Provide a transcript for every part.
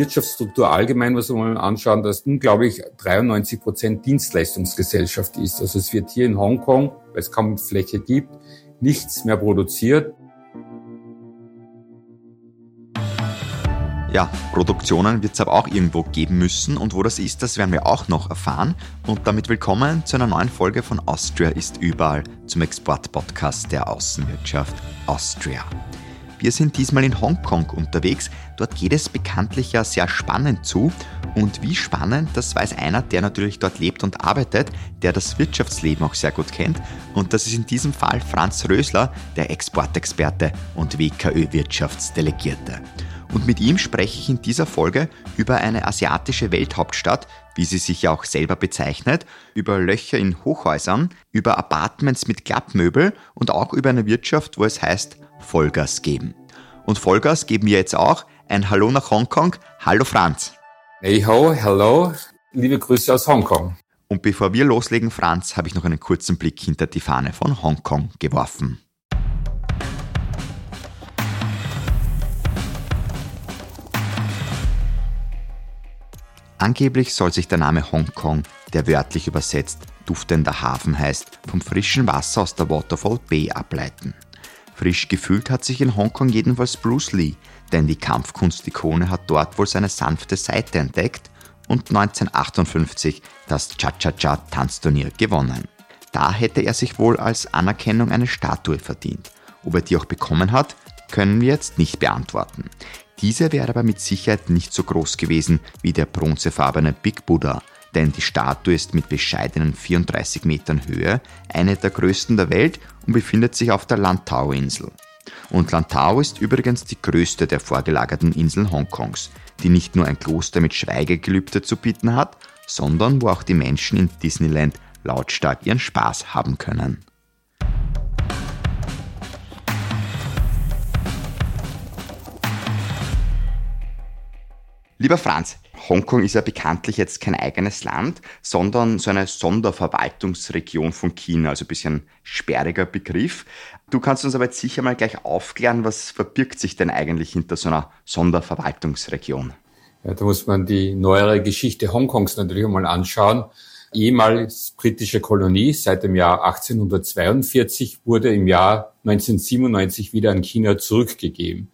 Wirtschaftsstruktur allgemein, was wir mal anschauen, dass unglaublich 93 Prozent Dienstleistungsgesellschaft ist. Also es wird hier in Hongkong, weil es kaum Fläche gibt, nichts mehr produziert. Ja, Produktionen wird es aber auch irgendwo geben müssen und wo das ist, das werden wir auch noch erfahren. Und damit willkommen zu einer neuen Folge von Austria ist überall zum Export-Podcast der Außenwirtschaft Austria. Wir sind diesmal in Hongkong unterwegs. Dort geht es bekanntlich ja sehr spannend zu. Und wie spannend, das weiß einer, der natürlich dort lebt und arbeitet, der das Wirtschaftsleben auch sehr gut kennt. Und das ist in diesem Fall Franz Rösler, der Exportexperte und WKÖ-Wirtschaftsdelegierte. Und mit ihm spreche ich in dieser Folge über eine asiatische Welthauptstadt, wie sie sich ja auch selber bezeichnet, über Löcher in Hochhäusern, über Apartments mit Klappmöbel und auch über eine Wirtschaft, wo es heißt Vollgas geben. Und Vollgas geben wir jetzt auch. Ein Hallo nach Hongkong. Hallo Franz. Hey ho, hello. Liebe Grüße aus Hongkong. Und bevor wir loslegen, Franz, habe ich noch einen kurzen Blick hinter die Fahne von Hongkong geworfen. Angeblich soll sich der Name Hongkong, der wörtlich übersetzt duftender Hafen heißt, vom frischen Wasser aus der Waterfall Bay ableiten. Frisch gefühlt hat sich in Hongkong jedenfalls Bruce Lee, denn die Kampfkunstikone hat dort wohl seine sanfte Seite entdeckt und 1958 das Cha-Cha-Cha-Tanzturnier gewonnen. Da hätte er sich wohl als Anerkennung eine Statue verdient. Ob er die auch bekommen hat, können wir jetzt nicht beantworten. Diese wäre aber mit Sicherheit nicht so groß gewesen wie der bronzefarbene Big Buddha, denn die Statue ist mit bescheidenen 34 Metern Höhe eine der größten der Welt und befindet sich auf der Lantau-Insel. Und Lantau ist übrigens die größte der vorgelagerten Inseln Hongkongs, die nicht nur ein Kloster mit Schweigegelübde zu bieten hat, sondern wo auch die Menschen in Disneyland lautstark ihren Spaß haben können. Lieber Franz, Hongkong ist ja bekanntlich jetzt kein eigenes Land, sondern so eine Sonderverwaltungsregion von China, also ein bisschen sperriger Begriff. Du kannst uns aber jetzt sicher mal gleich aufklären, was verbirgt sich denn eigentlich hinter so einer Sonderverwaltungsregion? Ja, da muss man die neuere Geschichte Hongkongs natürlich einmal anschauen. Ehemals britische Kolonie seit dem Jahr 1842 wurde im Jahr 1997 wieder an China zurückgegeben.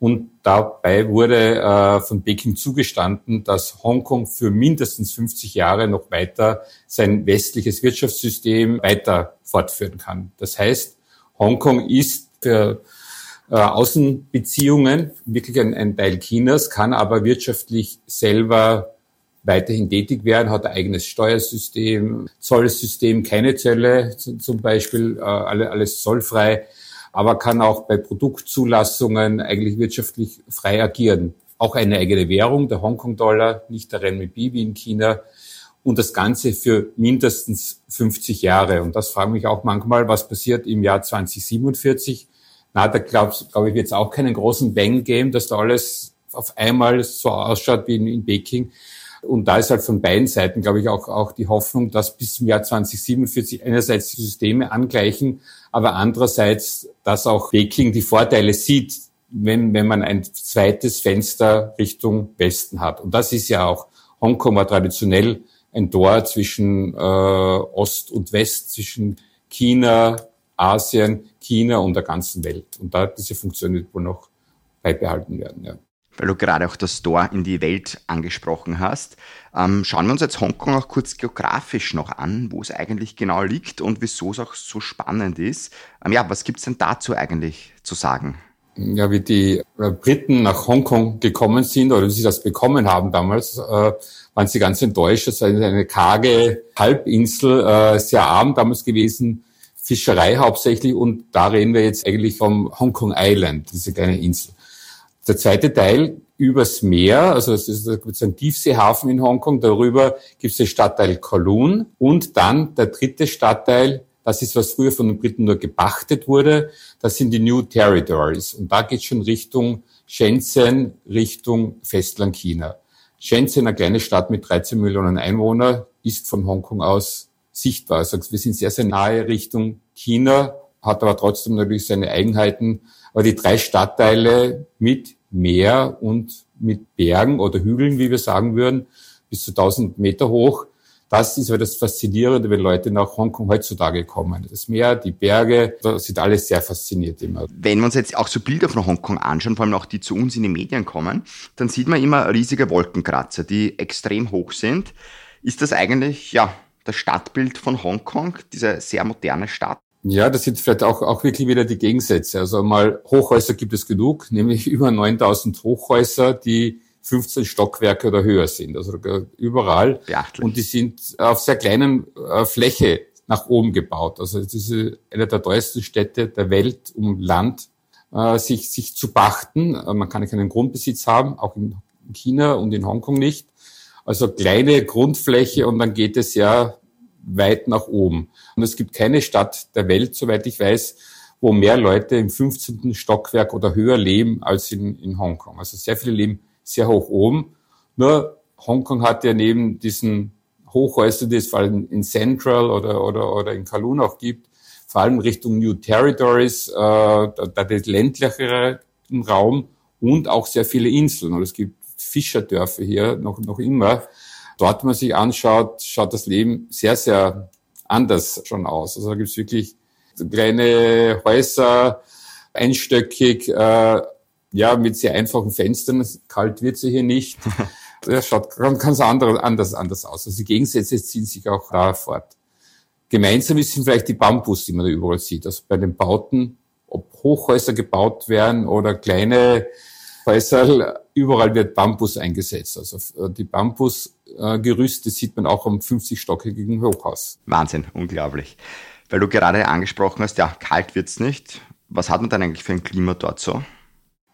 Und dabei wurde äh, von Peking zugestanden, dass Hongkong für mindestens 50 Jahre noch weiter sein westliches Wirtschaftssystem weiter fortführen kann. Das heißt, Hongkong ist für äh, Außenbeziehungen wirklich ein, ein Teil Chinas, kann aber wirtschaftlich selber weiterhin tätig werden, hat ein eigenes Steuersystem, Zollsystem, keine Zölle zum Beispiel, äh, alles zollfrei aber kann auch bei Produktzulassungen eigentlich wirtschaftlich frei agieren. Auch eine eigene Währung, der Hongkong-Dollar, nicht der Renminbi wie in China. Und das Ganze für mindestens 50 Jahre. Und das frage mich auch manchmal, was passiert im Jahr 2047. Na, da glaube glaub ich, wird es auch keinen großen Bang geben, dass da alles auf einmal so ausschaut wie in, in Peking. Und da ist halt von beiden Seiten, glaube ich, auch, auch die Hoffnung, dass bis zum Jahr 2047 einerseits die Systeme angleichen, aber andererseits, dass auch Peking die Vorteile sieht, wenn, wenn man ein zweites Fenster Richtung Westen hat. Und das ist ja auch, Hongkong war traditionell ein Tor zwischen äh, Ost und West, zwischen China, Asien, China und der ganzen Welt. Und da diese Funktion wird wohl noch beibehalten werden. Ja weil du gerade auch das Tor in die Welt angesprochen hast. Ähm, schauen wir uns jetzt Hongkong auch kurz geografisch noch an, wo es eigentlich genau liegt und wieso es auch so spannend ist. Ähm, ja, was gibt's denn dazu eigentlich zu sagen? Ja, wie die äh, Briten nach Hongkong gekommen sind oder wie sie das bekommen haben damals, äh, waren sie ganz enttäuscht. Es war eine karge Halbinsel, äh, sehr arm damals gewesen, Fischerei hauptsächlich und da reden wir jetzt eigentlich vom Hongkong Island, diese kleine Insel. Der zweite Teil übers Meer, also es ist ein Tiefseehafen in Hongkong, darüber gibt es den Stadtteil Kowloon und dann der dritte Stadtteil, das ist, was früher von den Briten nur gepachtet wurde, das sind die New Territories. Und da geht es schon Richtung Shenzhen, Richtung Festland China. Shenzhen, eine kleine Stadt mit 13 Millionen Einwohnern, ist von Hongkong aus sichtbar. Also wir sind sehr, sehr nahe Richtung China, hat aber trotzdem natürlich seine Eigenheiten Aber die drei Stadtteile mit Meer und mit Bergen oder Hügeln, wie wir sagen würden, bis zu 1000 Meter hoch, das ist halt das Faszinierende, wenn Leute nach Hongkong heutzutage kommen. Das Meer, die Berge, da sind alle sehr fasziniert immer. Wenn wir uns jetzt auch so Bilder von Hongkong anschauen, vor allem auch die zu uns in die Medien kommen, dann sieht man immer riesige Wolkenkratzer, die extrem hoch sind. Ist das eigentlich, ja, das Stadtbild von Hongkong, diese sehr moderne Stadt? Ja, das sind vielleicht auch, auch wirklich wieder die Gegensätze. Also mal Hochhäuser gibt es genug, nämlich über 9000 Hochhäuser, die 15 Stockwerke oder höher sind, also überall. Beachtlich. Und die sind auf sehr kleinen äh, Fläche nach oben gebaut. Also das ist eine der teuersten Städte der Welt, um Land äh, sich, sich zu pachten. Äh, man kann keinen Grundbesitz haben, auch in China und in Hongkong nicht. Also kleine Grundfläche und dann geht es ja weit nach oben. Und es gibt keine Stadt der Welt, soweit ich weiß, wo mehr Leute im 15. Stockwerk oder höher leben als in, in Hongkong. Also sehr viele leben sehr hoch oben. Nur Hongkong hat ja neben diesen Hochhäusern, die es vor allem in Central oder, oder, oder in Kowloon auch gibt, vor allem Richtung New Territories, äh, da, da der ländlichere Raum und auch sehr viele Inseln. Und es gibt Fischerdörfer hier noch, noch immer. Dort, man sich anschaut, schaut das Leben sehr, sehr anders schon aus. Also da gibt es wirklich kleine Häuser, einstöckig, äh, ja, mit sehr einfachen Fenstern. Kalt wird sie hier nicht. Das schaut ganz anders, anders, anders aus. Also die Gegensätze ziehen sich auch da fort. Gemeinsam sind vielleicht die Bambus, die man da überall sieht. Also bei den Bauten, ob Hochhäuser gebaut werden oder kleine Häuser, überall wird Bambus eingesetzt. Also äh, die Bambusgerüste sieht man auch am 50-stockigen Hochhaus. Wahnsinn, unglaublich. Weil du gerade angesprochen hast, ja, kalt wird's nicht. Was hat man dann eigentlich für ein Klima dort so?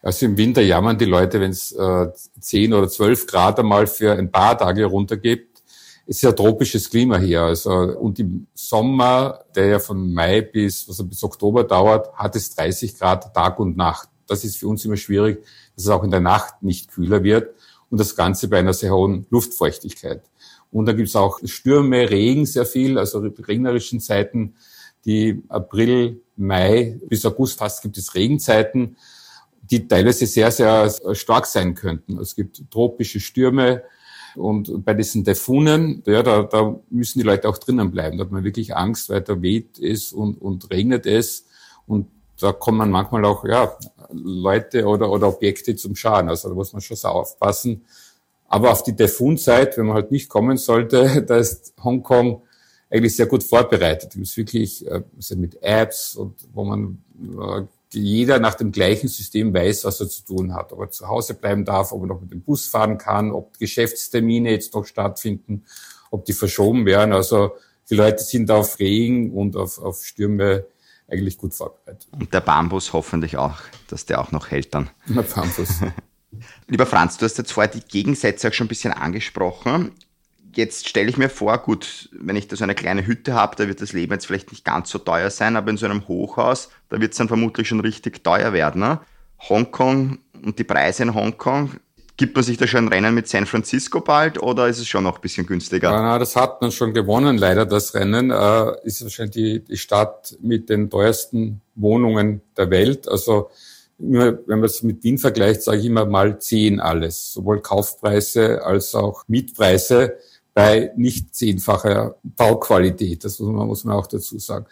Also im Winter jammern die Leute, wenn es äh, 10 oder 12 Grad einmal für ein paar Tage runtergibt. Es ist ja tropisches Klima hier. Also, und im Sommer, der ja von Mai bis, also bis Oktober dauert, hat es 30 Grad Tag und Nacht. Das ist für uns immer schwierig, dass es auch in der Nacht nicht kühler wird. Und das Ganze bei einer sehr hohen Luftfeuchtigkeit. Und da gibt es auch Stürme, Regen sehr viel, also regnerischen Zeiten. Die April, Mai bis August fast gibt es Regenzeiten die teilweise sehr, sehr stark sein könnten. Es gibt tropische Stürme und bei diesen Taifunen, ja, da, da müssen die Leute auch drinnen bleiben. Da hat man wirklich Angst, weil da weht es und, und regnet es und da kommen manchmal auch ja, Leute oder, oder Objekte zum Schaden. Also da muss man schon so aufpassen. Aber auf die Taifun-Zeit, wenn man halt nicht kommen sollte, da ist Hongkong eigentlich sehr gut vorbereitet. Es ist wirklich äh, mit Apps und wo man äh, jeder nach dem gleichen System weiß, was er zu tun hat. Ob er zu Hause bleiben darf, ob er noch mit dem Bus fahren kann, ob Geschäftstermine jetzt noch stattfinden, ob die verschoben werden. Also die Leute sind auf Regen und auf, auf Stürme eigentlich gut vorbereitet. Und der Bambus hoffentlich auch, dass der auch noch hält dann. Der Bambus. Lieber Franz, du hast jetzt vorher die Gegensätze auch schon ein bisschen angesprochen. Jetzt stelle ich mir vor, gut, wenn ich da so eine kleine Hütte habe, da wird das Leben jetzt vielleicht nicht ganz so teuer sein, aber in so einem Hochhaus, da wird es dann vermutlich schon richtig teuer werden. Ne? Hongkong und die Preise in Hongkong, gibt man sich da schon ein Rennen mit San Francisco bald oder ist es schon noch ein bisschen günstiger? Ja, das hat man schon gewonnen, leider das Rennen. Äh, ist wahrscheinlich die, die Stadt mit den teuersten Wohnungen der Welt. Also wenn man es mit Wien vergleicht, sage ich immer mal zehn alles. Sowohl Kaufpreise als auch Mietpreise bei nicht zehnfacher Bauqualität. Das muss man, muss man auch dazu sagen.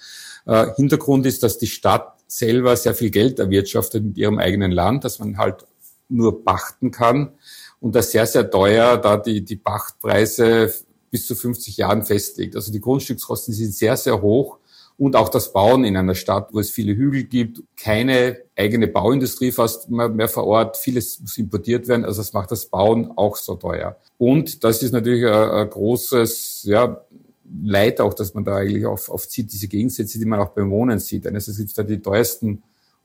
Äh, Hintergrund ist, dass die Stadt selber sehr viel Geld erwirtschaftet mit ihrem eigenen Land, dass man halt nur pachten kann und das sehr, sehr teuer, da die, die Pachtpreise bis zu 50 Jahren festlegt. Also die Grundstückskosten sind sehr, sehr hoch und auch das Bauen in einer Stadt, wo es viele Hügel gibt, keine eigene Bauindustrie fast mehr vor Ort, vieles muss importiert werden, also das macht das Bauen auch so teuer. Und das ist natürlich ein, ein großes, ja, Leid auch, dass man da eigentlich auf, auf zieht, diese Gegensätze, die man auch beim Wohnen sieht. Einerseits gibt es da die teuersten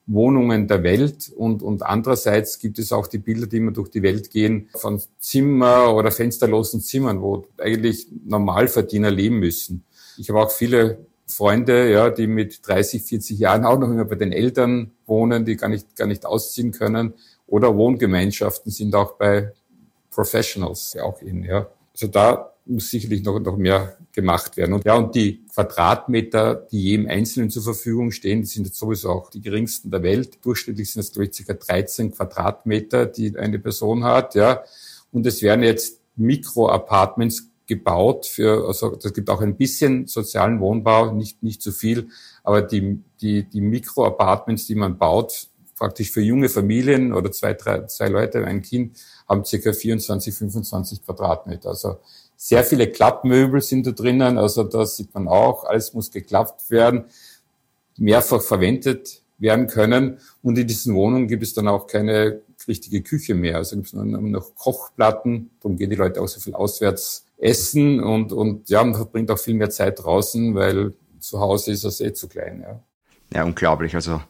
Wohnungen der Welt und, und andererseits gibt es auch die Bilder, die immer durch die Welt gehen, von Zimmer oder fensterlosen Zimmern, wo eigentlich Normalverdiener leben müssen. Ich habe auch viele Freunde, ja, die mit 30, 40 Jahren auch noch immer bei den Eltern wohnen, die gar nicht, gar nicht ausziehen können. Oder Wohngemeinschaften sind auch bei Professionals ja auch in, ja. Also da muss sicherlich noch, noch mehr gemacht werden. Und ja, und die Quadratmeter, die jedem Einzelnen zur Verfügung stehen, die sind jetzt sowieso auch die geringsten der Welt. Durchschnittlich sind es, glaube ich, ca. 13 Quadratmeter, die eine Person hat, ja. Und es werden jetzt Mikro-Apartments gebaut für, also es gibt auch ein bisschen sozialen Wohnbau, nicht, nicht zu viel, aber die, die, die Mikro-Apartments, die man baut, praktisch für junge Familien oder zwei, drei, zwei Leute, ein Kind, haben circa 24, 25 Quadratmeter. Also sehr viele Klappmöbel sind da drinnen, also da sieht man auch, alles muss geklappt werden, mehrfach verwendet werden können. Und in diesen Wohnungen gibt es dann auch keine richtige Küche mehr. Also gibt es nur noch Kochplatten, darum gehen die Leute auch so viel auswärts essen und, und ja, man verbringt auch viel mehr Zeit draußen, weil zu Hause ist es eh zu klein. Ja, ja unglaublich. Also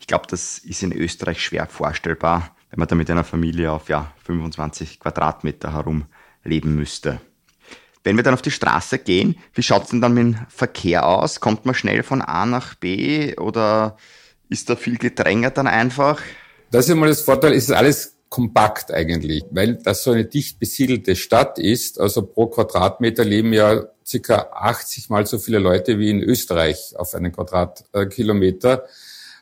ich glaube, das ist in Österreich schwer vorstellbar, wenn man da mit einer Familie auf ja, 25 Quadratmeter herum leben müsste. Wenn wir dann auf die Straße gehen, wie schaut es denn dann mit dem Verkehr aus? Kommt man schnell von A nach B oder ist da viel Gedränge dann einfach? Das ist immer das Vorteil, ist alles kompakt eigentlich, weil das so eine dicht besiedelte Stadt ist. Also pro Quadratmeter leben ja circa 80 mal so viele Leute wie in Österreich auf einen Quadratkilometer.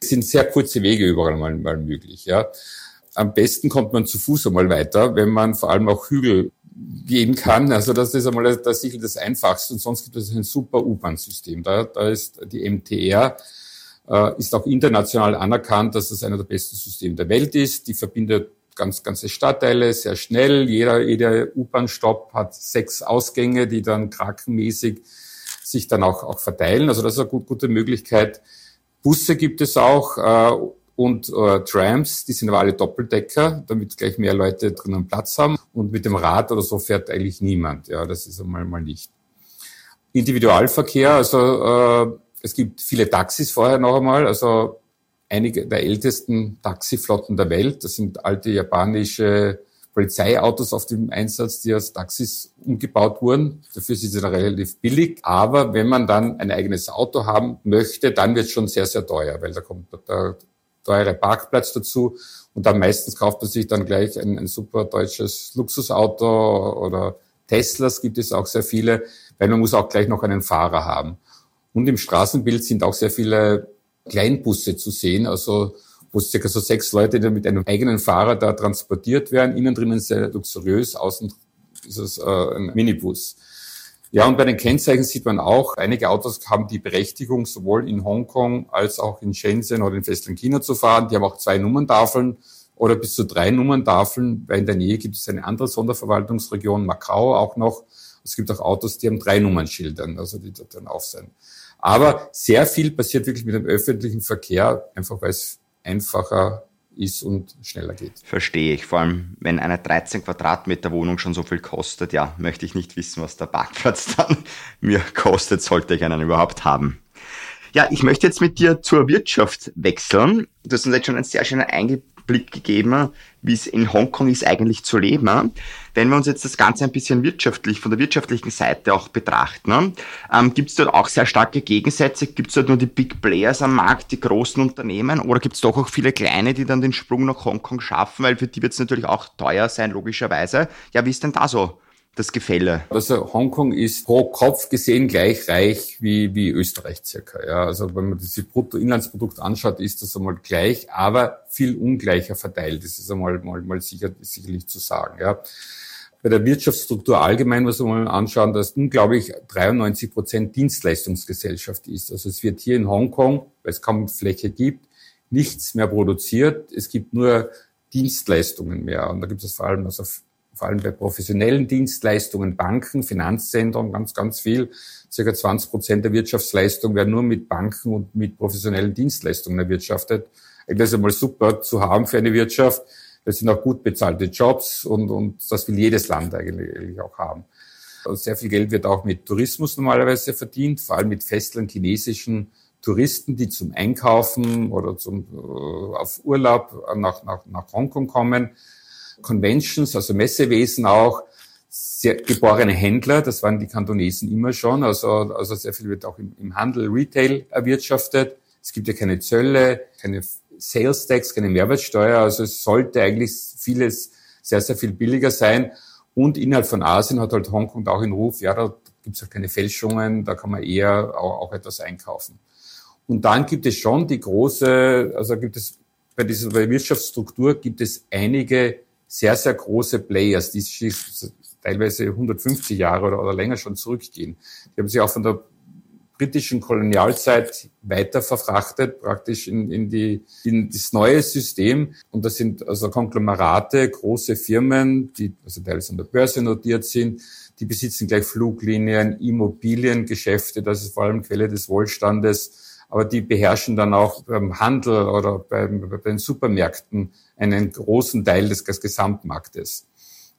Es sind sehr kurze Wege überall mal, mal möglich. Ja. Am besten kommt man zu Fuß einmal weiter, wenn man vor allem auch Hügel gehen kann. Also das ist einmal das, sicher das Einfachste. Und sonst gibt es ein super U-Bahn-System. Da, da ist die MTR, äh, ist auch international anerkannt, dass das einer der besten Systeme der Welt ist. Die verbindet ganz, ganze Stadtteile sehr schnell. Jeder, jeder U-Bahn-Stopp hat sechs Ausgänge, die dann krakenmäßig sich dann auch, auch verteilen. Also das ist eine gut, gute Möglichkeit. Busse gibt es auch. Äh, und äh, Trams, die sind aber alle Doppeldecker, damit gleich mehr Leute drinnen Platz haben. Und mit dem Rad oder so fährt eigentlich niemand. Ja, das ist einmal mal nicht. Individualverkehr, also äh, es gibt viele Taxis vorher noch einmal, also einige der ältesten Taxiflotten der Welt. Das sind alte japanische Polizeiautos auf dem Einsatz, die als Taxis umgebaut wurden. Dafür sind sie dann relativ billig. Aber wenn man dann ein eigenes Auto haben möchte, dann wird es schon sehr, sehr teuer, weil da kommt der teure Parkplatz dazu. Und dann meistens kauft man sich dann gleich ein, ein super deutsches Luxusauto oder Teslas gibt es auch sehr viele, weil man muss auch gleich noch einen Fahrer haben. Und im Straßenbild sind auch sehr viele Kleinbusse zu sehen, also wo circa so sechs Leute die mit einem eigenen Fahrer da transportiert werden. Innen drinnen sehr luxuriös, außen ist es äh, ein Minibus. Ja, und bei den Kennzeichen sieht man auch, einige Autos haben die Berechtigung, sowohl in Hongkong als auch in Shenzhen oder in Festland China zu fahren. Die haben auch zwei Nummerntafeln oder bis zu drei Nummerntafeln, weil in der Nähe gibt es eine andere Sonderverwaltungsregion, Macau auch noch. Es gibt auch Autos, die haben drei Nummernschildern, also die dort dann auf sein. Aber sehr viel passiert wirklich mit dem öffentlichen Verkehr, einfach weil es einfacher ist und schneller geht. Verstehe ich. Vor allem, wenn eine 13 Quadratmeter Wohnung schon so viel kostet, ja, möchte ich nicht wissen, was der Parkplatz dann mir kostet, sollte ich einen überhaupt haben. Ja, ich möchte jetzt mit dir zur Wirtschaft wechseln. Du hast uns jetzt schon einen sehr schönen Einblick Blick gegeben, wie es in Hongkong ist eigentlich zu leben. Wenn wir uns jetzt das Ganze ein bisschen wirtschaftlich, von der wirtschaftlichen Seite auch betrachten, ähm, gibt es dort auch sehr starke Gegensätze? Gibt es dort nur die Big Players am Markt, die großen Unternehmen, oder gibt es doch auch viele kleine, die dann den Sprung nach Hongkong schaffen, weil für die wird es natürlich auch teuer sein, logischerweise. Ja, wie ist denn da so das Gefälle? Also Hongkong ist pro Kopf gesehen gleich reich wie, wie Österreich circa. Ja, also wenn man das Bruttoinlandsprodukt anschaut, ist das einmal gleich, aber viel ungleicher verteilt. Das ist einmal mal, mal sicher, sicherlich zu sagen. Ja. Bei der Wirtschaftsstruktur allgemein, wir mal anschauen, dass unglaublich 93 Prozent Dienstleistungsgesellschaft ist. Also es wird hier in Hongkong, weil es kaum Fläche gibt, nichts mehr produziert. Es gibt nur Dienstleistungen mehr. Und da gibt es vor allem also vor allem bei professionellen Dienstleistungen, Banken, Finanzzentren, ganz, ganz viel. Circa 20 Prozent der Wirtschaftsleistung werden nur mit Banken und mit professionellen Dienstleistungen erwirtschaftet. Das ist einmal super zu haben für eine Wirtschaft. Das sind auch gut bezahlte Jobs und, und das will jedes Land eigentlich, auch haben. Sehr viel Geld wird auch mit Tourismus normalerweise verdient, vor allem mit festland chinesischen Touristen, die zum Einkaufen oder zum, äh, auf Urlaub nach, nach, nach Hongkong kommen. Conventions, also Messewesen auch, sehr geborene Händler, das waren die Kantonesen immer schon, also, also sehr viel wird auch im, im Handel, Retail erwirtschaftet. Es gibt ja keine Zölle, keine Sales Tax, keine Mehrwertsteuer, also es sollte eigentlich vieles sehr, sehr viel billiger sein. Und innerhalb von Asien hat halt Hongkong auch den Ruf, ja, da gibt es halt keine Fälschungen, da kann man eher auch, auch etwas einkaufen. Und dann gibt es schon die große, also gibt es bei dieser Wirtschaftsstruktur gibt es einige sehr, sehr große Players, die teilweise 150 Jahre oder, oder länger schon zurückgehen. Die haben sich auch von der britischen Kolonialzeit weiter verfrachtet, praktisch in, in, die, in das neue System. Und das sind also Konglomerate, große Firmen, die also teilweise an der Börse notiert sind, die besitzen gleich Fluglinien, Immobiliengeschäfte, das ist vor allem Quelle des Wohlstandes, aber die beherrschen dann auch beim Handel oder beim, bei den Supermärkten einen großen Teil des, des Gesamtmarktes.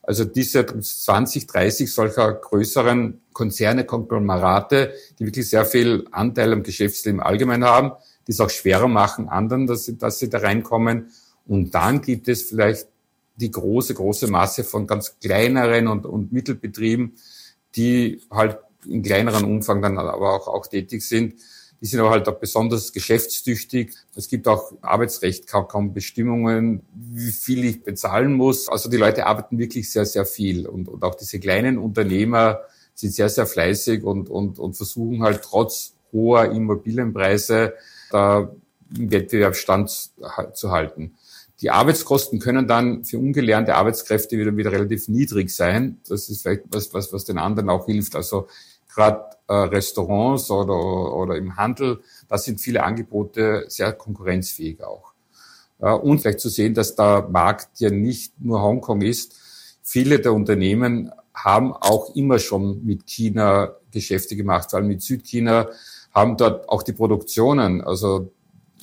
Also diese 20, 30 solcher größeren Konzerne, Konglomerate, die wirklich sehr viel Anteil am Geschäftsleben allgemein haben, die es auch schwerer machen anderen, dass sie, dass sie da reinkommen. Und dann gibt es vielleicht die große, große Masse von ganz kleineren und, und Mittelbetrieben, die halt in kleineren Umfang dann aber auch, auch tätig sind die sind aber halt auch besonders geschäftstüchtig. Es gibt auch Arbeitsrecht, kaum, Bestimmungen, wie viel ich bezahlen muss. Also die Leute arbeiten wirklich sehr, sehr viel. Und, und auch diese kleinen Unternehmer sind sehr, sehr fleißig und, und, und versuchen halt trotz hoher Immobilienpreise da im Wettbewerb stand zu halten. Die Arbeitskosten können dann für ungelernte Arbeitskräfte wieder, wieder relativ niedrig sein. Das ist vielleicht was, was, was den anderen auch hilft. Also gerade äh, Restaurants oder, oder im Handel, da sind viele Angebote sehr konkurrenzfähig auch. Ja, und vielleicht zu sehen, dass der Markt ja nicht nur Hongkong ist. Viele der Unternehmen haben auch immer schon mit China Geschäfte gemacht, vor allem mit Südchina, haben dort auch die Produktionen, also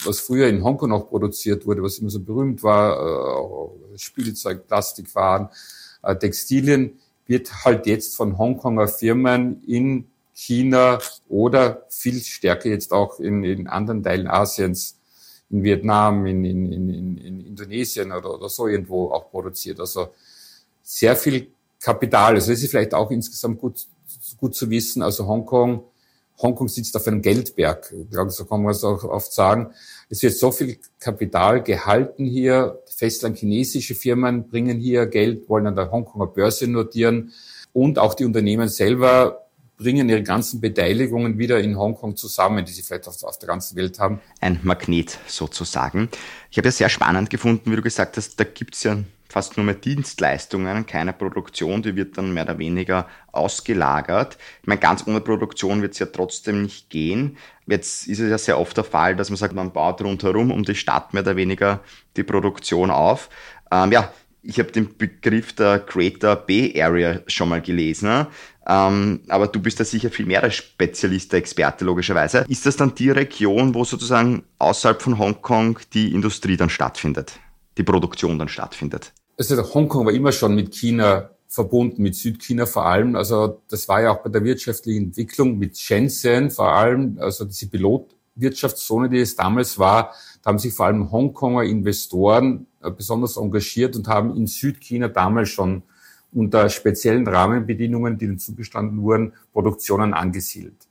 was früher in Hongkong noch produziert wurde, was immer so berühmt war, äh, Spielzeug, Plastikwaren, äh, Textilien, wird halt jetzt von Hongkonger Firmen in China oder viel stärker jetzt auch in, in anderen Teilen Asiens, in Vietnam, in, in, in, in Indonesien oder, oder so irgendwo auch produziert. Also sehr viel Kapital. Also das ist vielleicht auch insgesamt gut, gut zu wissen. Also Hongkong, Hongkong sitzt auf einem Geldberg. So kann man es auch oft sagen. Es wird so viel Kapital gehalten hier. Festland chinesische Firmen bringen hier Geld, wollen an der Hongkonger Börse notieren. Und auch die Unternehmen selber bringen ihre ganzen Beteiligungen wieder in Hongkong zusammen, die sie vielleicht auf, auf der ganzen Welt haben. Ein Magnet sozusagen. Ich habe ja sehr spannend gefunden, wie du gesagt hast, da gibt's ja fast nur mehr Dienstleistungen, keine Produktion, die wird dann mehr oder weniger ausgelagert. Ich meine, ganz ohne Produktion wird es ja trotzdem nicht gehen. Jetzt ist es ja sehr oft der Fall, dass man sagt, man baut rundherum um die Stadt mehr oder weniger die Produktion auf. Ähm, ja, ich habe den Begriff der Greater Bay Area schon mal gelesen, ähm, aber du bist da sicher viel mehr der Spezialist, der Experte logischerweise. Ist das dann die Region, wo sozusagen außerhalb von Hongkong die Industrie dann stattfindet, die Produktion dann stattfindet? Also Hongkong war immer schon mit China verbunden, mit Südchina vor allem. Also das war ja auch bei der wirtschaftlichen Entwicklung mit Shenzhen vor allem, also diese Pilotwirtschaftszone, die es damals war, da haben sich vor allem Hongkonger Investoren äh, besonders engagiert und haben in Südchina damals schon unter speziellen Rahmenbedingungen, die ihnen zugestanden wurden, Produktionen angesiedelt.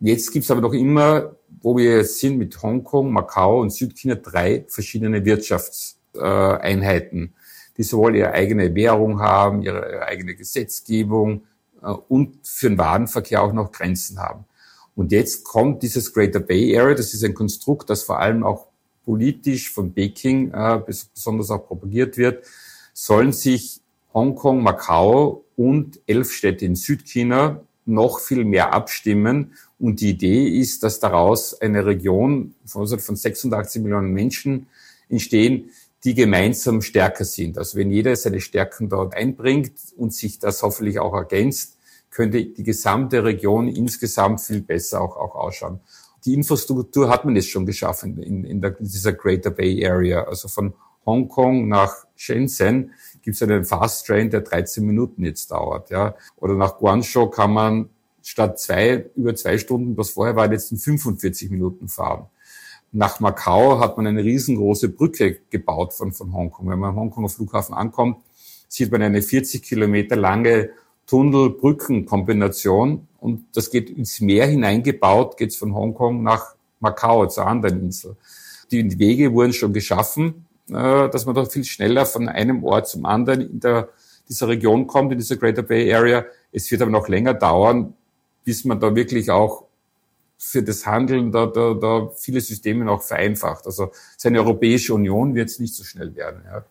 Jetzt gibt es aber noch immer, wo wir jetzt sind, mit Hongkong, Macau und Südchina drei verschiedene Wirtschaftseinheiten die sowohl ihre eigene Währung haben, ihre, ihre eigene Gesetzgebung äh, und für den Warenverkehr auch noch Grenzen haben. Und jetzt kommt dieses Greater Bay Area, das ist ein Konstrukt, das vor allem auch politisch von Peking äh, besonders auch propagiert wird, sollen sich Hongkong, Macau und elf Städte in Südchina noch viel mehr abstimmen. Und die Idee ist, dass daraus eine Region von 86 Millionen Menschen entstehen, die gemeinsam stärker sind. Also wenn jeder seine Stärken dort einbringt und sich das hoffentlich auch ergänzt, könnte die gesamte Region insgesamt viel besser auch, auch ausschauen. Die Infrastruktur hat man jetzt schon geschaffen in, in, der, in dieser Greater Bay Area. Also von Hongkong nach Shenzhen gibt es einen Fast Train, der 13 Minuten jetzt dauert. Ja. Oder nach Guangzhou kann man statt zwei, über zwei Stunden, was vorher war, jetzt in 45 Minuten fahren nach Macau hat man eine riesengroße Brücke gebaut von, von Hongkong. Wenn man am Hongkonger Flughafen ankommt, sieht man eine 40 Kilometer lange Tunnel-Brücken-Kombination und das geht ins Meer hineingebaut, geht es von Hongkong nach Macau, zur anderen Insel. Die Wege wurden schon geschaffen, äh, dass man doch viel schneller von einem Ort zum anderen in der dieser Region kommt, in dieser Greater Bay Area. Es wird aber noch länger dauern, bis man da wirklich auch für das Handeln da, da, da viele Systeme noch vereinfacht. Also seine Europäische Union wird es nicht so schnell werden. Ja.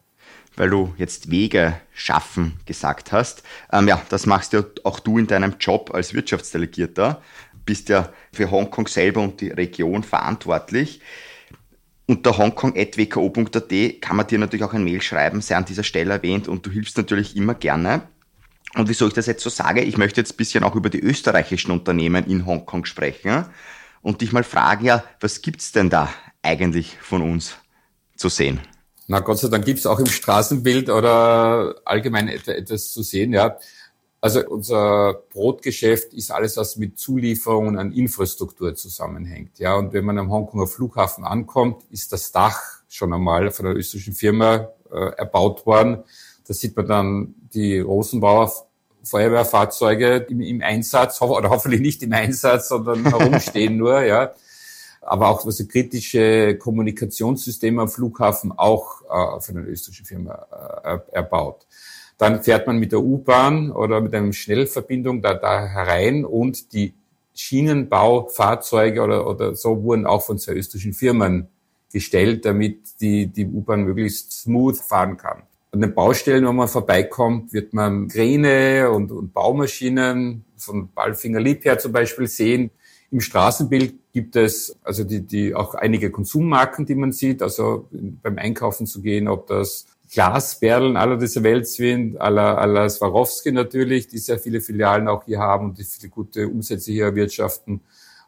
Weil du jetzt Wege schaffen gesagt hast. Ähm, ja, das machst ja auch du in deinem Job als Wirtschaftsdelegierter. Bist ja für Hongkong selber und die Region verantwortlich. Unter hongkong.wko.at kann man dir natürlich auch ein Mail schreiben, sei an dieser Stelle erwähnt und du hilfst natürlich immer gerne. Und wieso ich das jetzt so sage, ich möchte jetzt ein bisschen auch über die österreichischen Unternehmen in Hongkong sprechen und dich mal fragen, ja, was gibt's denn da eigentlich von uns zu sehen? Na Gott sei Dank gibt's auch im Straßenbild oder allgemein etwas zu sehen, ja. Also unser Brotgeschäft ist alles, was mit Zulieferungen an Infrastruktur zusammenhängt. Ja, und wenn man am Hongkonger Flughafen ankommt, ist das Dach schon einmal von einer österreichischen Firma äh, erbaut worden. Da sieht man dann die Rosenbauer Feuerwehrfahrzeuge im, im Einsatz, oder hoffentlich nicht im Einsatz, sondern herumstehen nur, ja. Aber auch also kritische Kommunikationssysteme am Flughafen auch äh, von einer österreichischen Firma äh, erbaut. Dann fährt man mit der U-Bahn oder mit einer Schnellverbindung da, da herein und die Schienenbaufahrzeuge oder, oder so wurden auch von zwei österreichischen Firmen gestellt, damit die, die U-Bahn möglichst smooth fahren kann. An den Baustellen, wo man vorbeikommt, wird man Kräne und, und Baumaschinen von Ballfinger Liebherr zum Beispiel sehen. Im Straßenbild gibt es also die, die auch einige Konsummarken, die man sieht, also beim Einkaufen zu gehen, ob das Glasperlen aller dieser Welt sind, aller, aller Swarovski natürlich, die sehr viele Filialen auch hier haben und die viele gute Umsätze hier erwirtschaften.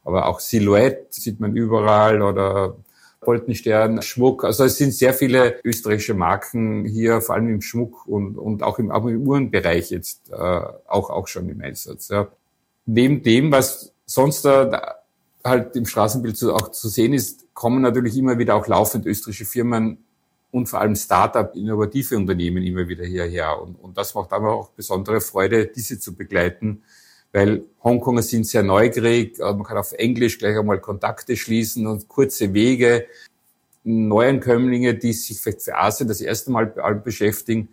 Aber auch Silhouette sieht man überall oder Boltenstern, Schmuck. Also es sind sehr viele österreichische Marken hier, vor allem im Schmuck und, und auch, im, auch im Uhrenbereich jetzt äh, auch, auch schon im Einsatz. Ja. Neben dem, was sonst da halt im Straßenbild zu, auch zu sehen ist, kommen natürlich immer wieder auch laufend österreichische Firmen und vor allem Start-up, innovative Unternehmen immer wieder hierher. Und, und das macht aber auch besondere Freude, diese zu begleiten, weil Hongkonger sind sehr neugierig, man kann auf Englisch gleich einmal Kontakte schließen und kurze Wege. Neuankömmlinge, die sich vielleicht für Asien das erste Mal beschäftigen,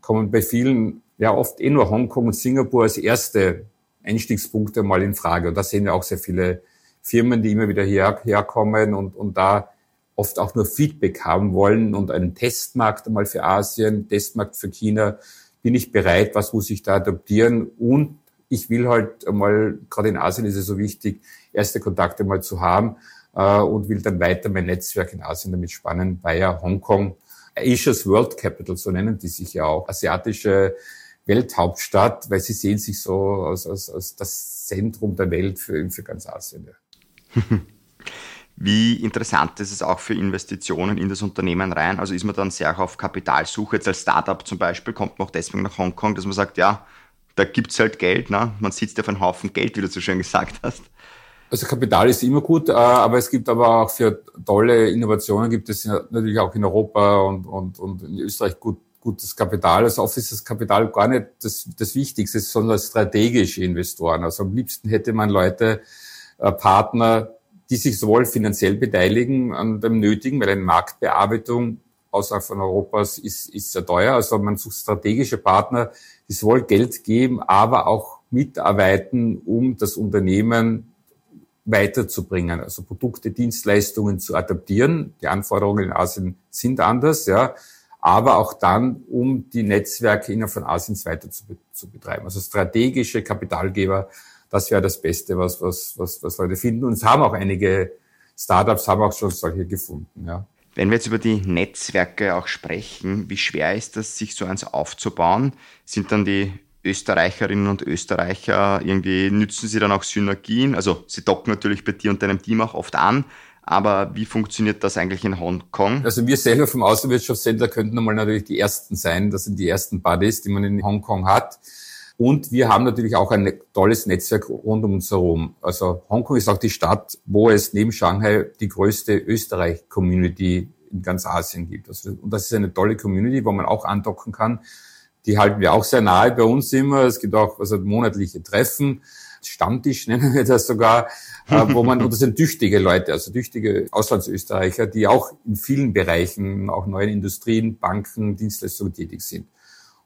kommen bei vielen ja oft eh nur Hongkong und Singapur als erste Einstiegspunkte mal in Frage. Und da sehen wir auch sehr viele Firmen, die immer wieder hierher kommen und, und da oft auch nur Feedback haben wollen und einen Testmarkt einmal für Asien, Testmarkt für China. Bin ich bereit? Was muss ich da adaptieren? Und ich will halt einmal, gerade in Asien ist es so wichtig, erste Kontakte mal zu haben äh, und will dann weiter mein Netzwerk in Asien damit spannen, bei ja Hongkong, Asia's World Capital, so nennen die sich ja auch, asiatische Welthauptstadt, weil sie sehen sich so als, als, als das Zentrum der Welt für, für ganz Asien. Ja. Wie interessant ist es auch für Investitionen in das Unternehmen rein? Also ist man dann sehr auf Kapitalsuche, jetzt als Startup zum Beispiel, kommt man auch deswegen nach Hongkong, dass man sagt, ja, da gibt's halt Geld, ne? man sitzt auf einen Haufen Geld, wie du so schön gesagt hast. Also Kapital ist immer gut, äh, aber es gibt aber auch für tolle Innovationen gibt es natürlich auch in Europa und, und, und in Österreich gut, gutes Kapital. Also oft ist das Kapital gar nicht das, das Wichtigste, sondern strategische Investoren. Also am liebsten hätte man Leute, äh, Partner, die sich sowohl finanziell beteiligen an dem Nötigen, weil eine Marktbearbeitung außerhalb von Europas ist, ist sehr teuer. Also man sucht strategische Partner, die sowohl Geld geben, aber auch mitarbeiten, um das Unternehmen weiterzubringen, also Produkte, Dienstleistungen zu adaptieren. Die Anforderungen in Asien sind anders, ja, aber auch dann, um die Netzwerke innerhalb von Asiens weiter zu, zu betreiben. Also strategische Kapitalgeber das wäre das Beste, was, was, was, was Leute finden. Und es haben auch einige Startups haben auch schon solche gefunden, ja. Wenn wir jetzt über die Netzwerke auch sprechen, wie schwer ist das, sich so eins aufzubauen? Sind dann die Österreicherinnen und Österreicher irgendwie, nützen sie dann auch Synergien? Also sie docken natürlich bei dir und deinem Team auch oft an, aber wie funktioniert das eigentlich in Hongkong? Also wir selber vom Außenwirtschaftscenter könnten einmal natürlich die Ersten sein. Das sind die ersten Buddies, die man in Hongkong hat. Und wir haben natürlich auch ein tolles Netzwerk rund um uns herum. Also Hongkong ist auch die Stadt, wo es neben Shanghai die größte Österreich-Community in ganz Asien gibt. Also, und das ist eine tolle Community, wo man auch andocken kann. Die halten wir auch sehr nahe bei uns immer. Es gibt auch also monatliche Treffen. Stammtisch nennen wir das sogar, äh, wo man, und das sind tüchtige Leute, also tüchtige Auslandsösterreicher, die auch in vielen Bereichen, auch neuen Industrien, Banken, Dienstleistungen tätig sind.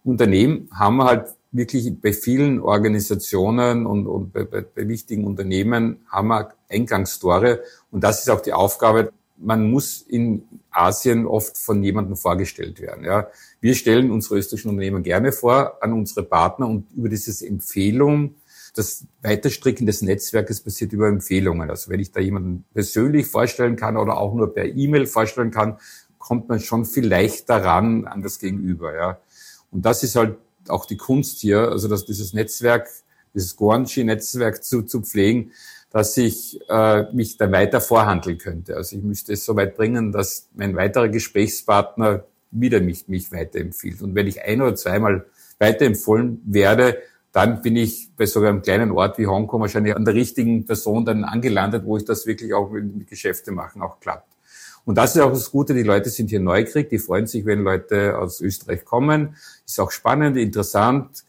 Unternehmen haben wir halt wirklich bei vielen Organisationen und, und bei, bei, bei wichtigen Unternehmen haben wir Eingangstore. Und das ist auch die Aufgabe. Man muss in Asien oft von jemandem vorgestellt werden. Ja. Wir stellen unsere österreichischen Unternehmen gerne vor an unsere Partner und über diese Empfehlung, das Weiterstricken des Netzwerkes passiert über Empfehlungen. Also wenn ich da jemanden persönlich vorstellen kann oder auch nur per E-Mail vorstellen kann, kommt man schon viel leichter ran an das Gegenüber. Ja. Und das ist halt auch die Kunst hier, also dass dieses Netzwerk, dieses Guanxi-Netzwerk zu, zu pflegen, dass ich äh, mich da weiter vorhandeln könnte. Also ich müsste es so weit bringen, dass mein weiterer Gesprächspartner wieder mich, mich weiterempfiehlt. Und wenn ich ein oder zweimal weiterempfohlen werde, dann bin ich bei sogar einem kleinen Ort wie Hongkong wahrscheinlich an der richtigen Person dann angelandet, wo ich das wirklich auch mit, Geschäfte machen auch klappt. Und das ist auch das Gute, die Leute sind hier neugierig, die freuen sich, wenn Leute aus Österreich kommen. Ist auch spannend, interessant.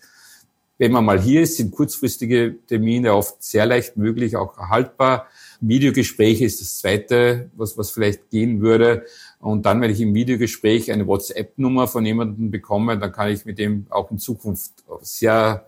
Wenn man mal hier ist, sind kurzfristige Termine oft sehr leicht möglich, auch erhaltbar. Videogespräche ist das Zweite, was, was vielleicht gehen würde. Und dann, wenn ich im Videogespräch eine WhatsApp-Nummer von jemandem bekomme, dann kann ich mit dem auch in Zukunft sehr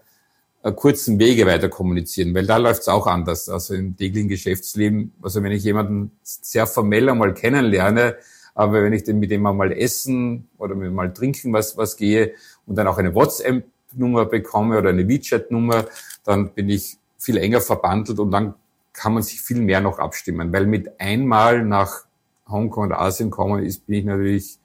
kurzen Wege weiter kommunizieren, weil da läuft es auch anders. Also im täglichen Geschäftsleben, also wenn ich jemanden sehr formell einmal kennenlerne, aber wenn ich den mit dem mal essen oder mit mal trinken was, was gehe und dann auch eine WhatsApp-Nummer bekomme oder eine WeChat-Nummer, dann bin ich viel enger verbandelt und dann kann man sich viel mehr noch abstimmen, weil mit einmal nach Hongkong und Asien kommen ist, bin ich natürlich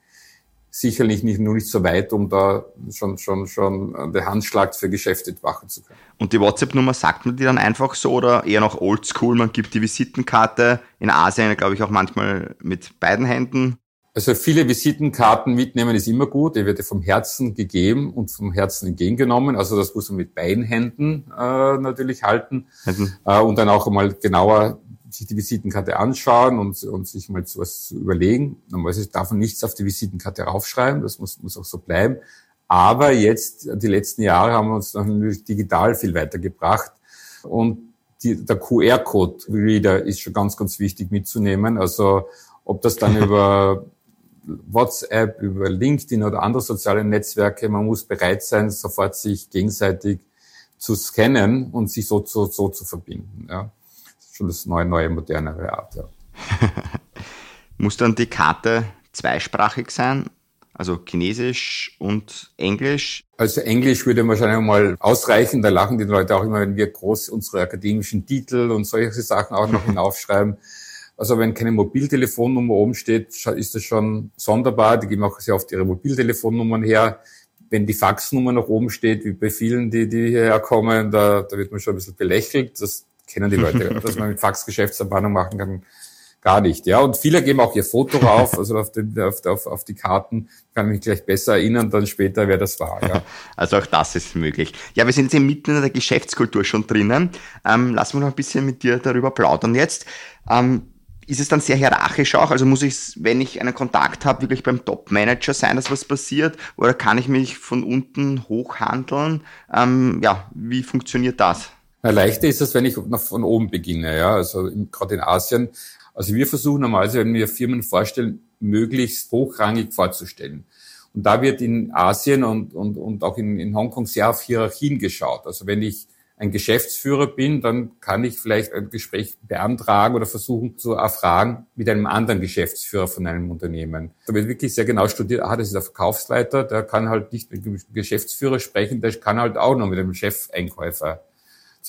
sicherlich nicht, nur nicht so weit, um da schon, schon, schon den Handschlag für Geschäfte machen zu können. Und die WhatsApp-Nummer sagt man die dann einfach so oder eher noch oldschool? Man gibt die Visitenkarte in Asien, glaube ich, auch manchmal mit beiden Händen. Also viele Visitenkarten mitnehmen ist immer gut. Die wird vom Herzen gegeben und vom Herzen entgegengenommen. Also das muss man mit beiden Händen äh, natürlich halten. Händen. Äh, und dann auch einmal genauer sich die Visitenkarte anschauen und, und sich mal sowas zu überlegen. Normalerweise darf man nichts auf die Visitenkarte raufschreiben, das muss, muss auch so bleiben. Aber jetzt, die letzten Jahre haben wir uns natürlich digital viel weitergebracht. Und die, der QR-Code-Reader ist schon ganz, ganz wichtig mitzunehmen. Also ob das dann über WhatsApp, über LinkedIn oder andere soziale Netzwerke, man muss bereit sein, sofort sich gegenseitig zu scannen und sich so, so, so zu verbinden. Ja schon das neue, neue, modernere Art. Ja. Muss dann die Karte zweisprachig sein? Also Chinesisch und Englisch? Also Englisch würde wahrscheinlich mal ausreichen. Da lachen die Leute auch immer, wenn wir groß unsere akademischen Titel und solche Sachen auch noch hinaufschreiben. Also wenn keine Mobiltelefonnummer oben steht, ist das schon sonderbar. Die geben auch sehr oft ihre Mobiltelefonnummern her. Wenn die Faxnummer noch oben steht, wie bei vielen, die, die hierher kommen, da, da wird man schon ein bisschen belächelt. Das kennen die Leute, dass man mit Fax Geschäftsabannung machen kann, gar nicht. Ja, und viele geben auch ihr Foto rauf, also auf, den, auf, auf, auf die Karten, kann mich gleich besser erinnern, dann später, wer das war. Ja. Also auch das ist möglich. Ja, wir sind jetzt mitten in der Geschäftskultur schon drinnen. Ähm, lass mich noch ein bisschen mit dir darüber plaudern jetzt. Ähm, ist es dann sehr hierarchisch auch? Also muss ich, wenn ich einen Kontakt habe, wirklich beim Top-Manager sein, dass was passiert? Oder kann ich mich von unten hochhandeln? Ähm, ja, wie funktioniert das? Na, leichter ist es, wenn ich noch von oben beginne, ja, also gerade in Asien. Also wir versuchen normalerweise, wenn wir Firmen vorstellen, möglichst hochrangig vorzustellen. Und da wird in Asien und, und, und auch in, in Hongkong sehr auf Hierarchien geschaut. Also wenn ich ein Geschäftsführer bin, dann kann ich vielleicht ein Gespräch beantragen oder versuchen zu erfragen mit einem anderen Geschäftsführer von einem Unternehmen. Da wird wirklich sehr genau studiert, ah, das ist der Verkaufsleiter, der kann halt nicht mit dem Geschäftsführer sprechen, der kann halt auch noch mit dem Chefeinkäufer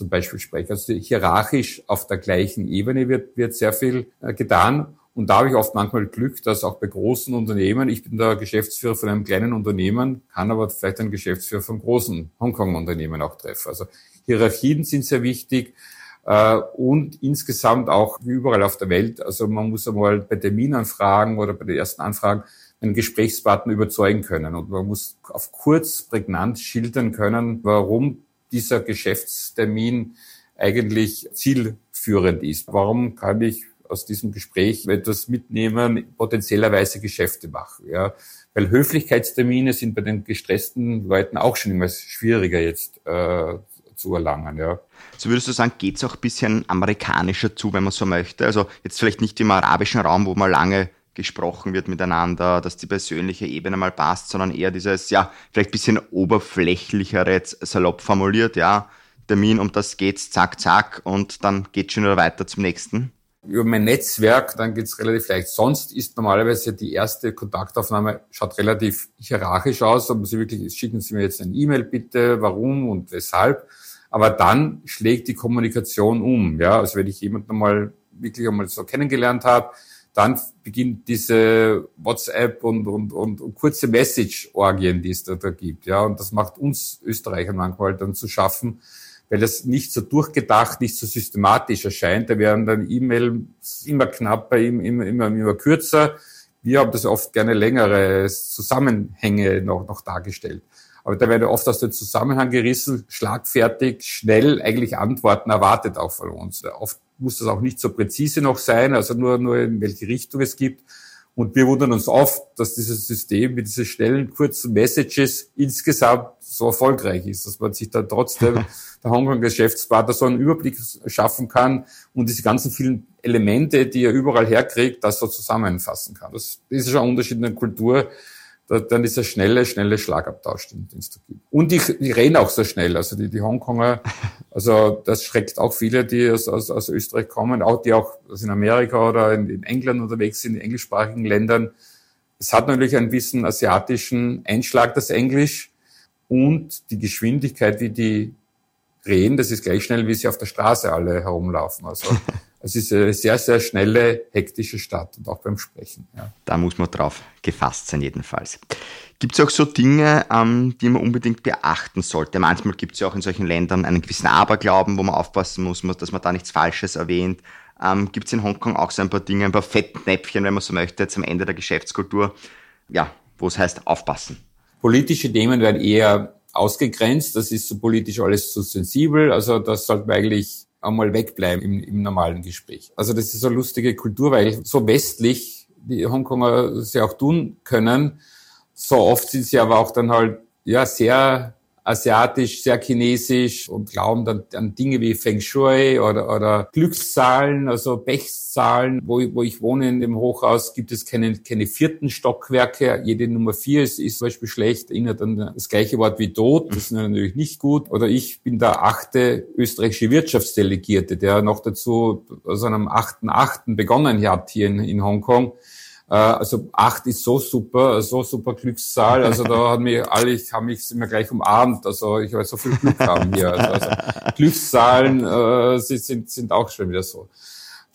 zum Beispiel spreche. Also hierarchisch auf der gleichen Ebene wird, wird sehr viel äh, getan. Und da habe ich oft manchmal Glück, dass auch bei großen Unternehmen, ich bin der Geschäftsführer von einem kleinen Unternehmen, kann aber vielleicht einen Geschäftsführer von großen Hongkong-Unternehmen auch treffen. Also Hierarchien sind sehr wichtig. Äh, und insgesamt auch wie überall auf der Welt, also man muss einmal bei Terminanfragen oder bei den ersten Anfragen einen Gesprächspartner überzeugen können. Und man muss auf kurz, prägnant schildern können, warum dieser Geschäftstermin eigentlich zielführend ist. Warum kann ich aus diesem Gespräch etwas mitnehmen, potenziellerweise Geschäfte machen? Ja? Weil Höflichkeitstermine sind bei den gestressten Leuten auch schon immer schwieriger jetzt äh, zu erlangen. Ja. So würdest du sagen, geht's auch bisschen amerikanischer zu, wenn man so möchte? Also jetzt vielleicht nicht im arabischen Raum, wo man lange gesprochen wird miteinander, dass die persönliche Ebene mal passt, sondern eher dieses, ja, vielleicht ein bisschen oberflächlichere, salopp formuliert, ja, Termin, um das geht's, zack, zack, und dann geht schon wieder weiter zum nächsten? Über mein Netzwerk, dann geht's relativ leicht. Sonst ist normalerweise die erste Kontaktaufnahme, schaut relativ hierarchisch aus, aber Sie wirklich, schicken Sie mir jetzt ein E-Mail bitte, warum und weshalb. Aber dann schlägt die Kommunikation um. Ja, also wenn ich jemanden mal wirklich einmal so kennengelernt habe, dann beginnt diese WhatsApp und, und, und, kurze Message-Orgien, die es da, da gibt. Ja, und das macht uns Österreicher manchmal dann zu schaffen, weil das nicht so durchgedacht, nicht so systematisch erscheint. Da werden dann E-Mails immer knapper, immer, immer, immer, immer kürzer. Wir haben das oft gerne längere Zusammenhänge noch, noch dargestellt. Aber da werden oft aus dem Zusammenhang gerissen, schlagfertig, schnell eigentlich Antworten erwartet auch von uns. Oft muss das auch nicht so präzise noch sein, also nur, nur in welche Richtung es gibt. Und wir wundern uns oft, dass dieses System mit diesen schnellen, kurzen Messages insgesamt so erfolgreich ist, dass man sich dann trotzdem der Hongkong-Geschäftspartner so einen Überblick schaffen kann und diese ganzen vielen Elemente, die er überall herkriegt, das so zusammenfassen kann. Das ist schon ein Unterschied in der Kultur dann ist der schnelle, schnelle Schlagabtausch, den, es da gibt. Und die, die reden auch so schnell. Also die, die Hongkonger, also das schreckt auch viele, die aus, aus, aus Österreich kommen, auch die auch in Amerika oder in, in England unterwegs sind, in englischsprachigen Ländern. Es hat natürlich einen gewissen asiatischen Einschlag, das Englisch. Und die Geschwindigkeit, wie die reden, das ist gleich schnell, wie sie auf der Straße alle herumlaufen. Also es ist eine sehr, sehr schnelle, hektische Stadt und auch beim Sprechen. Ja. Da muss man drauf gefasst sein, jedenfalls. Gibt es auch so Dinge, ähm, die man unbedingt beachten sollte? Manchmal gibt es ja auch in solchen Ländern einen gewissen Aberglauben, wo man aufpassen muss, dass man da nichts Falsches erwähnt. Ähm, gibt es in Hongkong auch so ein paar Dinge, ein paar Fettnäpfchen, wenn man so möchte, zum Ende der Geschäftskultur, ja, wo es heißt, aufpassen? Politische Themen werden eher ausgegrenzt. Das ist so politisch alles zu sensibel. Also das sollte man eigentlich einmal wegbleiben im, im normalen Gespräch. Also das ist eine lustige Kultur, weil so westlich die Hongkonger sie auch tun können, so oft sind sie aber auch dann halt ja sehr asiatisch, sehr chinesisch und glauben dann an Dinge wie Feng Shui oder, oder Glückszahlen, also Pechszahlen. Wo, wo ich wohne in dem Hochhaus gibt es keine, keine vierten Stockwerke. Jede Nummer vier ist, ist zum Beispiel schlecht, erinnert an das gleiche Wort wie tot. Das ist natürlich nicht gut. Oder ich bin der achte österreichische Wirtschaftsdelegierte, der noch dazu aus einem achten achten begonnen hat hier in, in Hongkong. Äh, also acht ist so super, so super Glückszahl. Also da hat mich alle, ich habe mich immer gleich umarmt. Also ich werde so viel Glück haben hier. Also, also Glückszahlen äh, sie sind, sind auch schon wieder so.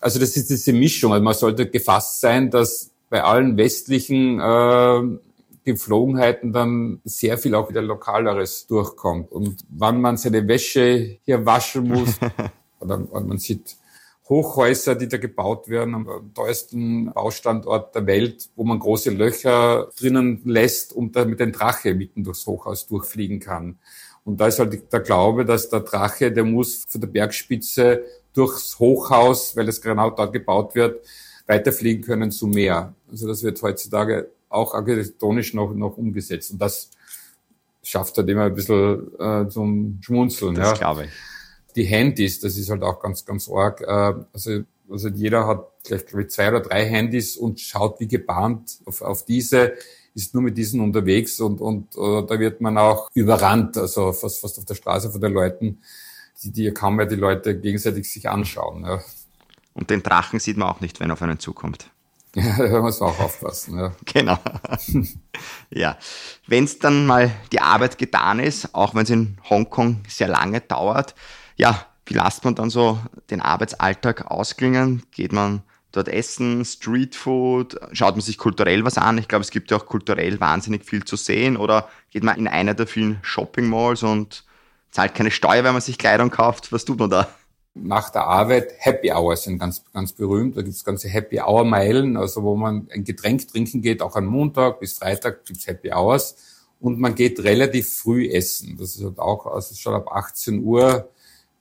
Also das ist diese Mischung. Also man sollte gefasst sein, dass bei allen westlichen äh, Gepflogenheiten dann sehr viel auch wieder Lokaleres durchkommt. Und wann man seine Wäsche hier waschen muss, oder man sieht Hochhäuser, die da gebaut werden, am teuersten Baustandort der Welt, wo man große Löcher drinnen lässt und damit ein Drache mitten durchs Hochhaus durchfliegen kann. Und da ist halt der Glaube, dass der Drache, der muss von der Bergspitze durchs Hochhaus, weil es genau dort gebaut wird, weiterfliegen können zu Meer. Also das wird heutzutage auch architektonisch noch, noch umgesetzt. Und das schafft halt immer ein bisschen äh, zum Schmunzeln. Das ja. glaube ich die Handys, das ist halt auch ganz, ganz arg. Äh, also, also jeder hat vielleicht glaube ich, zwei oder drei Handys und schaut wie gebahnt auf, auf diese, ist nur mit diesen unterwegs und, und uh, da wird man auch überrannt, also fast, fast auf der Straße von den Leuten, die, die kaum mehr die Leute gegenseitig sich anschauen. Ja. Und den Drachen sieht man auch nicht, wenn er auf einen zukommt. Ja, da muss man auch aufpassen. Ja. Genau. ja. Wenn es dann mal die Arbeit getan ist, auch wenn es in Hongkong sehr lange dauert, ja, wie lasst man dann so den Arbeitsalltag ausklingen? Geht man dort essen, Streetfood? Schaut man sich kulturell was an? Ich glaube, es gibt ja auch kulturell wahnsinnig viel zu sehen. Oder geht man in einer der vielen Shopping Malls und zahlt keine Steuer, wenn man sich Kleidung kauft? Was tut man da? Nach der Arbeit Happy Hours sind ganz, ganz berühmt. Da gibt es ganze Happy Hour Meilen, also wo man ein Getränk trinken geht, auch am Montag bis Freitag gibt's Happy Hours. Und man geht relativ früh essen. Das ist halt auch, also schon ab 18 Uhr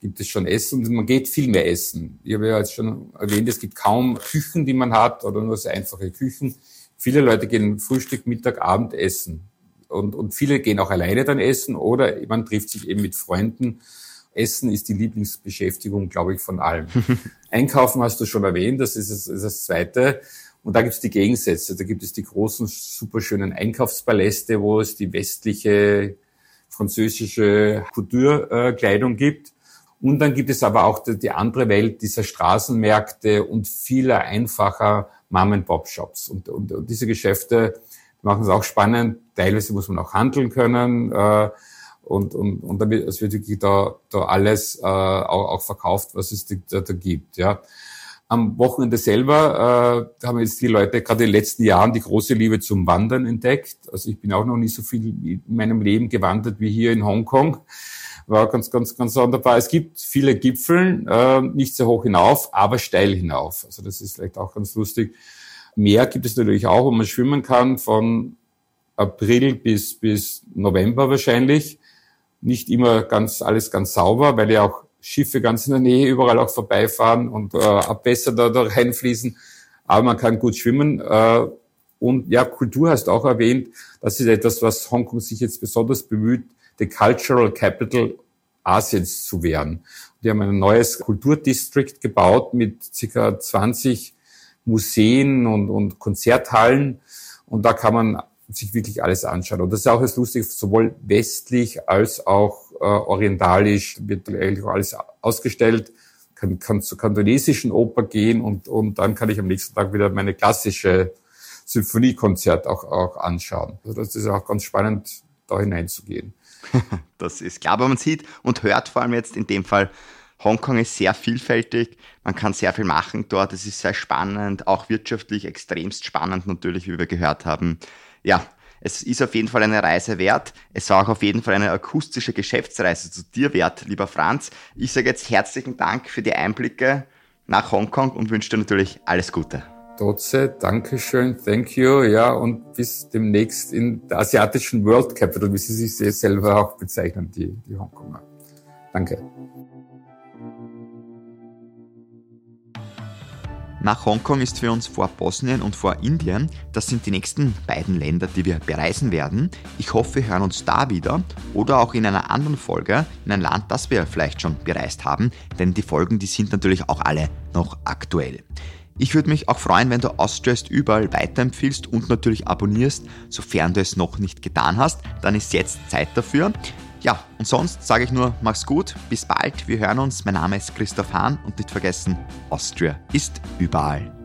gibt es schon Essen und man geht viel mehr essen. Ich habe ja jetzt schon erwähnt, es gibt kaum Küchen, die man hat oder nur so einfache Küchen. Viele Leute gehen Frühstück, Mittag, Abend essen. Und, und viele gehen auch alleine dann essen oder man trifft sich eben mit Freunden. Essen ist die Lieblingsbeschäftigung, glaube ich, von allen. Einkaufen hast du schon erwähnt, das ist das, ist das Zweite. Und da gibt es die Gegensätze. Da gibt es die großen, superschönen Einkaufspaläste, wo es die westliche französische Couture-Kleidung gibt. Und dann gibt es aber auch die, andere Welt dieser Straßenmärkte und vieler einfacher Mom-and-Pop-Shops. Und, und, und, diese Geschäfte machen es auch spannend. Teilweise muss man auch handeln können. Äh, und, und, und es wird wirklich da, da alles äh, auch, auch verkauft, was es da, da gibt. Ja. Am Wochenende selber äh, haben jetzt die Leute gerade in den letzten Jahren die große Liebe zum Wandern entdeckt. Also ich bin auch noch nicht so viel in meinem Leben gewandert wie hier in Hongkong. War ganz, ganz, ganz wunderbar. Es gibt viele Gipfel, äh, nicht so hoch hinauf, aber steil hinauf. Also das ist vielleicht auch ganz lustig. Meer gibt es natürlich auch, wo man schwimmen kann, von April bis, bis November wahrscheinlich. Nicht immer ganz, alles ganz sauber, weil ja auch Schiffe ganz in der Nähe überall auch vorbeifahren und äh, Abwässer da, da reinfließen. Aber man kann gut schwimmen. Äh, und ja, Kultur hast auch erwähnt. Das ist etwas, was Hongkong sich jetzt besonders bemüht, the Cultural Capital Asiens zu werden. Die haben ein neues Kulturdistrikt gebaut mit ca. 20 Museen und, und Konzerthallen. Und da kann man sich wirklich alles anschauen. Und das ist auch das Lustige, sowohl westlich als auch äh, orientalisch wird eigentlich alles ausgestellt. Kann, kann zur kantonesischen Oper gehen und, und dann kann ich am nächsten Tag wieder meine klassische Symphoniekonzert auch, auch anschauen. Also das ist auch ganz spannend, da hineinzugehen. das ist klar, aber man sieht und hört vor allem jetzt in dem Fall, Hongkong ist sehr vielfältig, man kann sehr viel machen dort, es ist sehr spannend, auch wirtschaftlich extremst spannend natürlich, wie wir gehört haben ja, es ist auf jeden Fall eine Reise wert. Es war auch auf jeden Fall eine akustische Geschäftsreise zu dir wert, lieber Franz. Ich sage jetzt herzlichen Dank für die Einblicke nach Hongkong und wünsche dir natürlich alles Gute. Dotze, Dankeschön, thank you, ja, und bis demnächst in der asiatischen World Capital, wie Sie sich selber auch bezeichnen, die, die Hongkonger. Danke. Nach Hongkong ist für uns vor Bosnien und vor Indien. Das sind die nächsten beiden Länder, die wir bereisen werden. Ich hoffe, wir hören uns da wieder oder auch in einer anderen Folge in ein Land, das wir vielleicht schon bereist haben, denn die Folgen, die sind natürlich auch alle noch aktuell. Ich würde mich auch freuen, wenn du Austria ist überall weiterempfiehlst und natürlich abonnierst, sofern du es noch nicht getan hast. Dann ist jetzt Zeit dafür. Ja, und sonst sage ich nur, mach's gut, bis bald, wir hören uns. Mein Name ist Christoph Hahn und nicht vergessen, Austria ist überall.